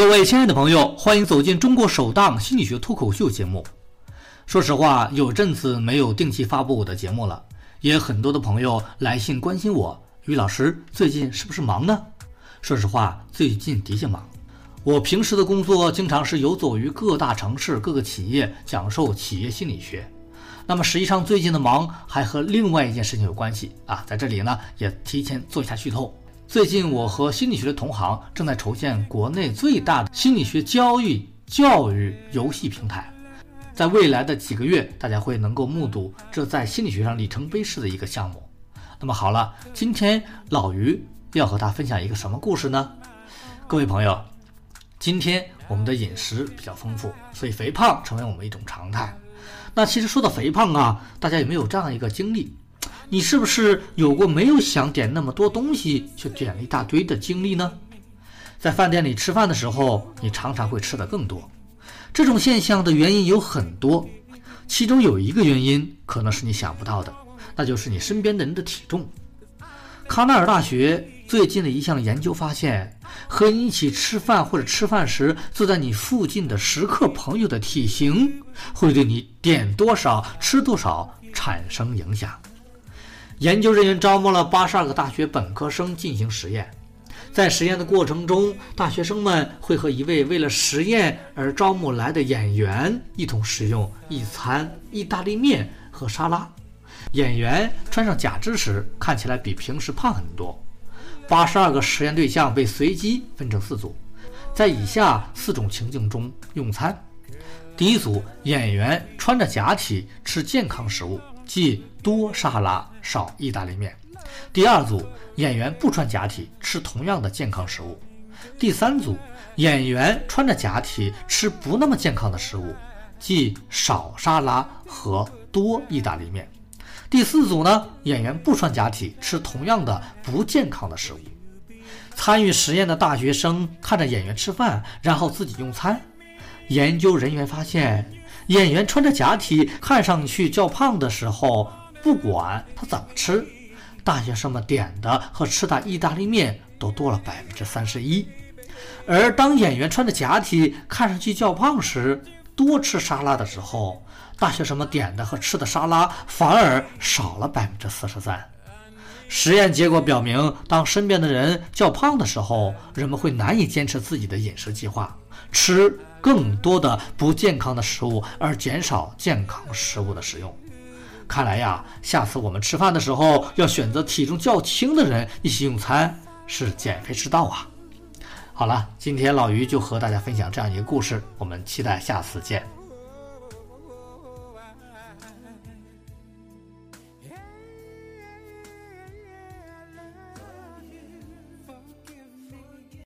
各位亲爱的朋友，欢迎走进中国首档心理学脱口秀节目。说实话，有阵子没有定期发布我的节目了，也很多的朋友来信关心我，于老师最近是不是忙呢？说实话，最近的确忙。我平时的工作经常是游走于各大城市、各个企业，讲授企业心理学。那么实际上最近的忙还和另外一件事情有关系啊，在这里呢也提前做一下剧透。最近，我和心理学的同行正在筹建国内最大的心理学交易教育游戏平台，在未来的几个月，大家会能够目睹这在心理学上里程碑式的一个项目。那么好了，今天老于要和大家分享一个什么故事呢？各位朋友，今天我们的饮食比较丰富，所以肥胖成为我们一种常态。那其实说到肥胖啊，大家有没有这样一个经历？你是不是有过没有想点那么多东西，却点了一大堆的经历呢？在饭店里吃饭的时候，你常常会吃的更多。这种现象的原因有很多，其中有一个原因可能是你想不到的，那就是你身边的人的体重。康奈尔大学最近的一项研究发现，和你一起吃饭或者吃饭时坐在你附近的食客朋友的体型，会对你点多少、吃多少产生影响。研究人员招募了八十二个大学本科生进行实验，在实验的过程中，大学生们会和一位为了实验而招募来的演员一同食用一餐意大利面和沙拉。演员穿上假肢时看起来比平时胖很多。八十二个实验对象被随机分成四组，在以下四种情境中用餐：第一组，演员穿着假体吃健康食物。即多沙拉少意大利面。第二组演员不穿假体，吃同样的健康食物。第三组演员穿着假体，吃不那么健康的食物，即少沙拉和多意大利面。第四组呢，演员不穿假体，吃同样的不健康的食物。参与实验的大学生看着演员吃饭，然后自己用餐。研究人员发现。演员穿着假体看上去较胖的时候，不管他怎么吃，大学生们点的和吃的意大利面都多了百分之三十一。而当演员穿着假体看上去较胖时，多吃沙拉的时候，大学生们点的和吃的沙拉反而少了百分之四十三。实验结果表明，当身边的人较胖的时候，人们会难以坚持自己的饮食计划，吃。更多的不健康的食物，而减少健康食物的使用。看来呀，下次我们吃饭的时候要选择体重较轻的人一起用餐，是减肥之道啊！好了，今天老于就和大家分享这样一个故事，我们期待下次见。